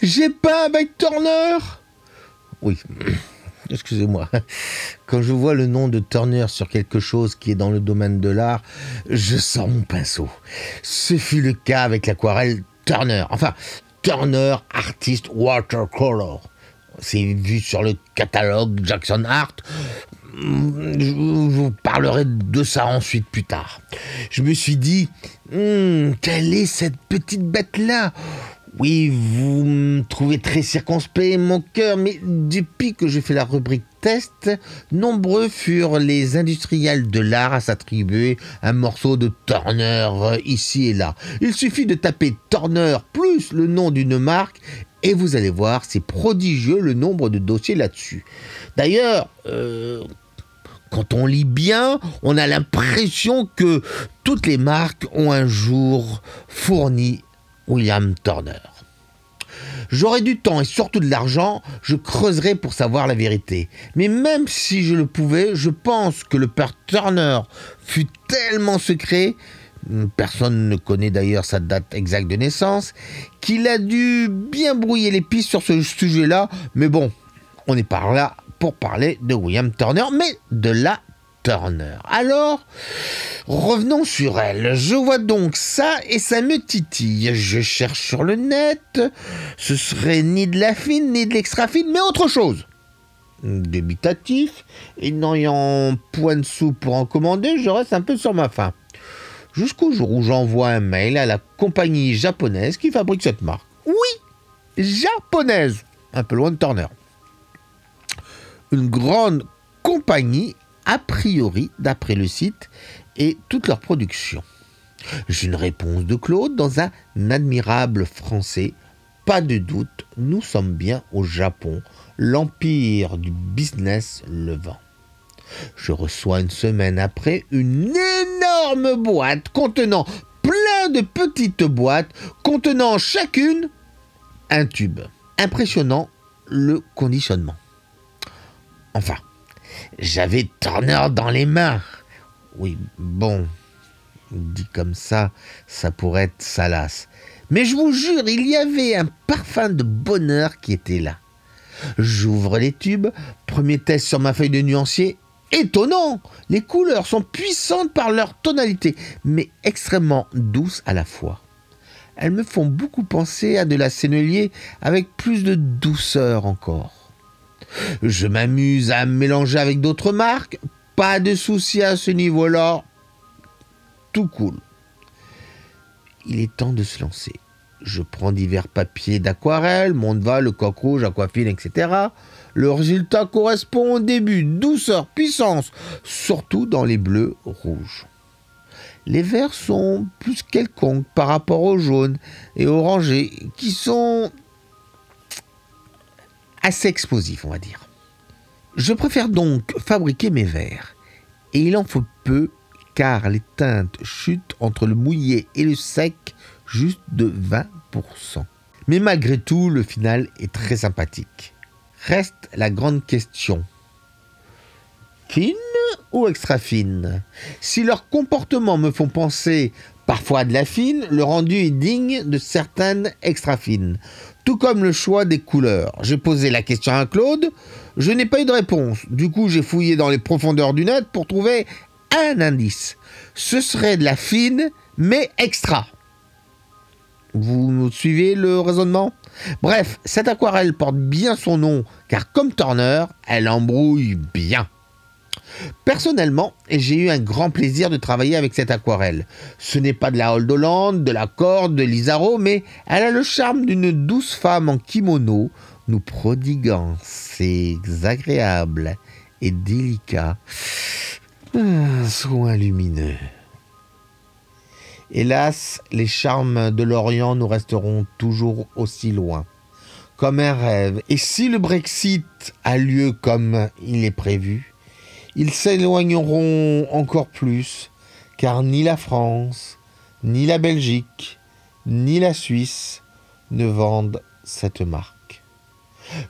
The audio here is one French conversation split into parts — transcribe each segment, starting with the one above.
J'ai pas avec Turner Oui, excusez-moi. Quand je vois le nom de Turner sur quelque chose qui est dans le domaine de l'art, je sors mon pinceau. Ce fut le cas avec l'aquarelle Turner. Enfin, Turner Artist Watercolor. C'est vu sur le catalogue Jackson Art. Je vous parlerai de ça ensuite plus tard. Je me suis dit, hmm, quelle est cette petite bête-là? Oui, vous me trouvez très circonspect, mon cœur, mais depuis que je fais la rubrique test, nombreux furent les industriels de l'art à s'attribuer un morceau de Turner ici et là. Il suffit de taper Turner plus le nom d'une marque et vous allez voir, c'est prodigieux le nombre de dossiers là-dessus. D'ailleurs, euh, quand on lit bien, on a l'impression que toutes les marques ont un jour fourni William Turner. J'aurais du temps et surtout de l'argent, je creuserais pour savoir la vérité. Mais même si je le pouvais, je pense que le père Turner fut tellement secret, personne ne connaît d'ailleurs sa date exacte de naissance, qu'il a dû bien brouiller les pistes sur ce sujet-là. Mais bon, on n'est pas là pour parler de William Turner, mais de la Alors, revenons sur elle. Je vois donc ça et ça me titille. Je cherche sur le net. Ce serait ni de la fine ni de l'extra fine, mais autre chose. Débitatif, et n'ayant point de sous pour en commander, je reste un peu sur ma faim. Jusqu'au jour où j'envoie un mail à la compagnie japonaise qui fabrique cette marque. Oui, japonaise, un peu loin de Turner. Une grande compagnie a priori d'après le site et toute leur production. J'ai une réponse de Claude dans un admirable français. Pas de doute, nous sommes bien au Japon, l'empire du business levant. Je reçois une semaine après une énorme boîte contenant plein de petites boîtes contenant chacune un tube. Impressionnant le conditionnement. Enfin, j'avais Turner dans les mains. Oui, bon, dit comme ça, ça pourrait être salace. Mais je vous jure, il y avait un parfum de bonheur qui était là. J'ouvre les tubes, premier test sur ma feuille de nuancier. Étonnant Les couleurs sont puissantes par leur tonalité, mais extrêmement douces à la fois. Elles me font beaucoup penser à de la sennelier avec plus de douceur encore. Je m'amuse à mélanger avec d'autres marques. Pas de souci à ce niveau-là. Tout cool. Il est temps de se lancer. Je prends divers papiers d'aquarelle, Mondeva, le coq rouge, aquafine, etc. Le résultat correspond au début. Douceur, puissance, surtout dans les bleus rouges. Les verts sont plus quelconques par rapport aux jaunes et orangés qui sont assez explosif, on va dire. Je préfère donc fabriquer mes verres, et il en faut peu car les teintes chutent entre le mouillé et le sec juste de 20%. Mais malgré tout, le final est très sympathique. Reste la grande question. Fine ou extra fine? Si leurs comportements me font penser parfois de la fine, le rendu est digne de certaines extra fines tout comme le choix des couleurs. J'ai posé la question à Claude, je n'ai pas eu de réponse. Du coup, j'ai fouillé dans les profondeurs du net pour trouver un indice. Ce serait de la fine, mais extra. Vous suivez le raisonnement? Bref, cette aquarelle porte bien son nom, car comme Turner, elle embrouille bien. Personnellement, j'ai eu un grand plaisir de travailler avec cette aquarelle. Ce n'est pas de la Hold Holland, de la Corde, de l'Isaro, mais elle a le charme d'une douce femme en kimono, nous prodiguant ses agréables et délicats ah, soins lumineux. Hélas, les charmes de l'Orient nous resteront toujours aussi loin, comme un rêve. Et si le Brexit a lieu comme il est prévu, ils s'éloigneront encore plus, car ni la France, ni la Belgique, ni la Suisse ne vendent cette marque.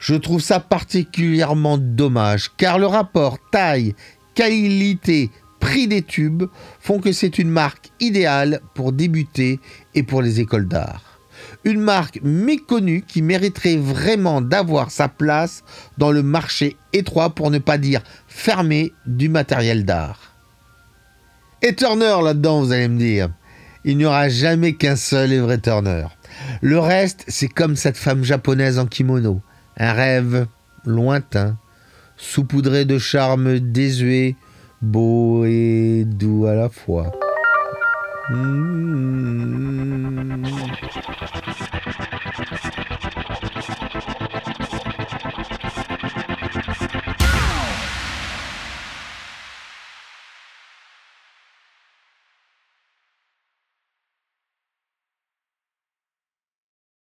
Je trouve ça particulièrement dommage, car le rapport taille, qualité, prix des tubes font que c'est une marque idéale pour débuter et pour les écoles d'art. Une marque méconnue qui mériterait vraiment d'avoir sa place dans le marché étroit, pour ne pas dire fermé, du matériel d'art. Et Turner là-dedans, vous allez me dire. Il n'y aura jamais qu'un seul et vrai Turner. Le reste, c'est comme cette femme japonaise en kimono. Un rêve lointain, saupoudré de charme désuet, beau et doux à la fois. Mm-hmm.